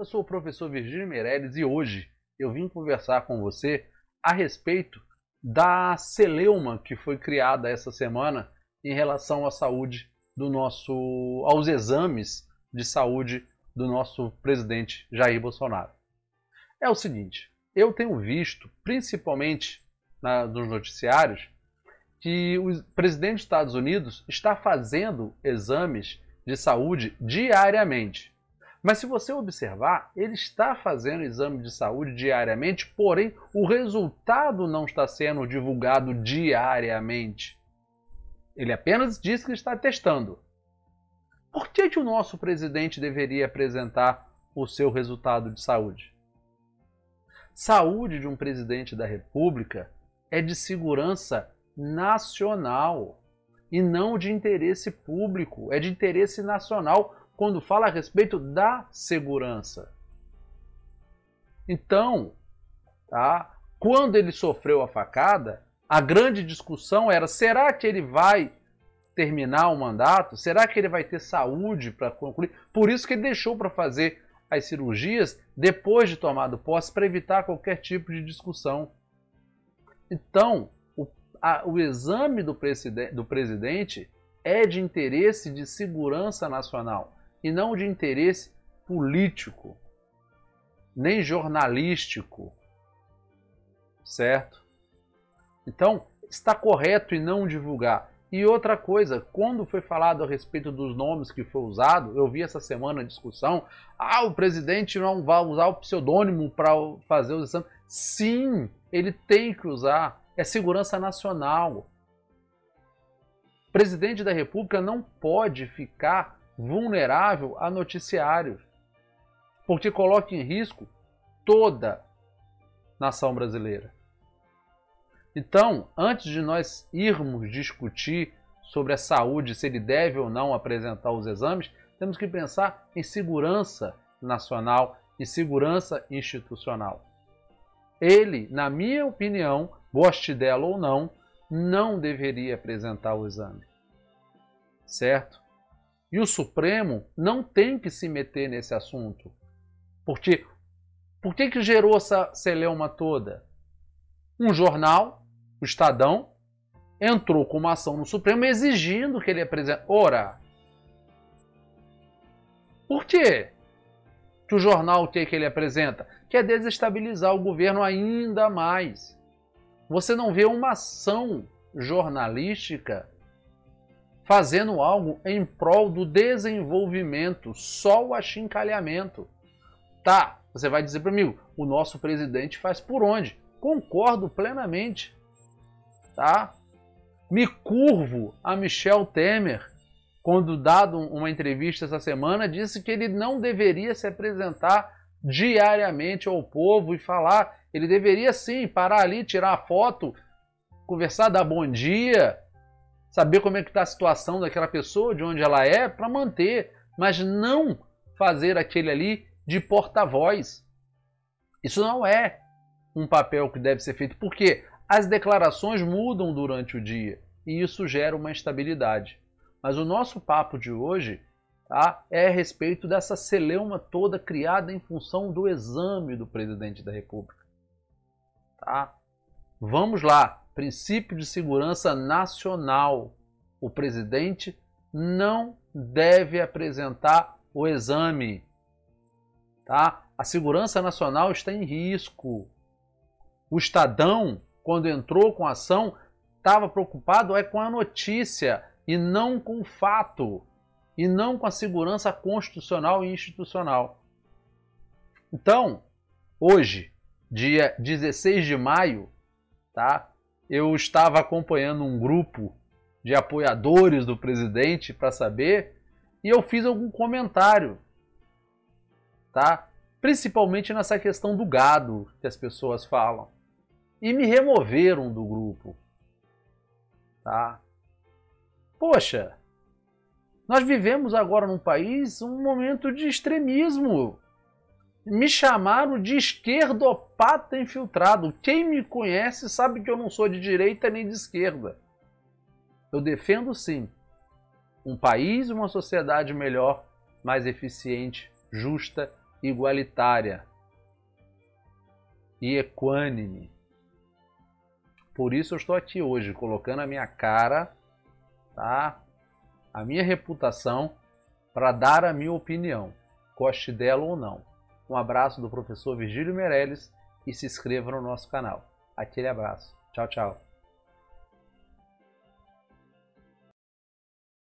Eu sou o professor Virgílio Meirelles e hoje eu vim conversar com você a respeito da celeuma que foi criada essa semana em relação à saúde do nosso aos exames de saúde do nosso presidente Jair Bolsonaro. É o seguinte, eu tenho visto, principalmente na, nos noticiários, que o presidente dos Estados Unidos está fazendo exames de saúde diariamente. Mas se você observar, ele está fazendo exame de saúde diariamente, porém o resultado não está sendo divulgado diariamente. Ele apenas diz que está testando. Por que, que o nosso presidente deveria apresentar o seu resultado de saúde? Saúde de um presidente da República é de segurança nacional e não de interesse público, é de interesse nacional quando fala a respeito da segurança. Então, tá? quando ele sofreu a facada, a grande discussão era: será que ele vai terminar o mandato? Será que ele vai ter saúde para concluir? Por isso que ele deixou para fazer as cirurgias depois de tomado posse para evitar qualquer tipo de discussão. Então, a, o exame do, do presidente é de interesse de segurança nacional e não de interesse político, nem jornalístico. Certo? Então, está correto em não divulgar. E outra coisa, quando foi falado a respeito dos nomes que foi usado, eu vi essa semana a discussão, ah, o presidente não vai usar o pseudônimo para fazer os exames. Sim, ele tem que usar é segurança nacional. O presidente da República não pode ficar vulnerável a noticiários, porque coloca em risco toda nação brasileira. Então, antes de nós irmos discutir sobre a saúde, se ele deve ou não apresentar os exames, temos que pensar em segurança nacional e segurança institucional. Ele, na minha opinião, goste dela ou não, não deveria apresentar o exame. Certo? E o Supremo não tem que se meter nesse assunto. Porque por que, que gerou essa celeuma toda? Um jornal, o Estadão, entrou com uma ação no Supremo exigindo que ele apresente. Ora! Por quê? Que o jornal que, que ele apresenta? Quer desestabilizar o governo ainda mais. Você não vê uma ação jornalística fazendo algo em prol do desenvolvimento, só o achincalhamento. Tá, você vai dizer para mim, o nosso presidente faz por onde? Concordo plenamente. Tá? Me curvo a Michel Temer, quando dado uma entrevista essa semana, disse que ele não deveria se apresentar diariamente ao povo e falar ele deveria sim parar ali, tirar a foto, conversar, dar bom dia, saber como é que está a situação daquela pessoa, de onde ela é, para manter, mas não fazer aquele ali de porta-voz. Isso não é um papel que deve ser feito, porque as declarações mudam durante o dia e isso gera uma instabilidade. Mas o nosso papo de hoje tá, é a respeito dessa celeuma toda criada em função do exame do presidente da República. Tá? Vamos lá. Princípio de segurança nacional. O presidente não deve apresentar o exame. Tá? A segurança nacional está em risco. O Estadão, quando entrou com a ação, estava preocupado é com a notícia e não com o fato, e não com a segurança constitucional e institucional. Então, hoje, dia 16 de maio, tá? Eu estava acompanhando um grupo de apoiadores do presidente para saber e eu fiz algum comentário, tá? Principalmente nessa questão do gado que as pessoas falam. E me removeram do grupo. Tá? Poxa, nós vivemos agora num país um momento de extremismo me chamaram de esquerdopata infiltrado. Quem me conhece sabe que eu não sou de direita nem de esquerda. Eu defendo sim um país e uma sociedade melhor, mais eficiente, justa igualitária e equânime. Por isso eu estou aqui hoje, colocando a minha cara, tá? a minha reputação, para dar a minha opinião, goste dela ou não. Um abraço do professor Virgílio Meirelles e se inscreva no nosso canal. Aquele abraço. Tchau, tchau.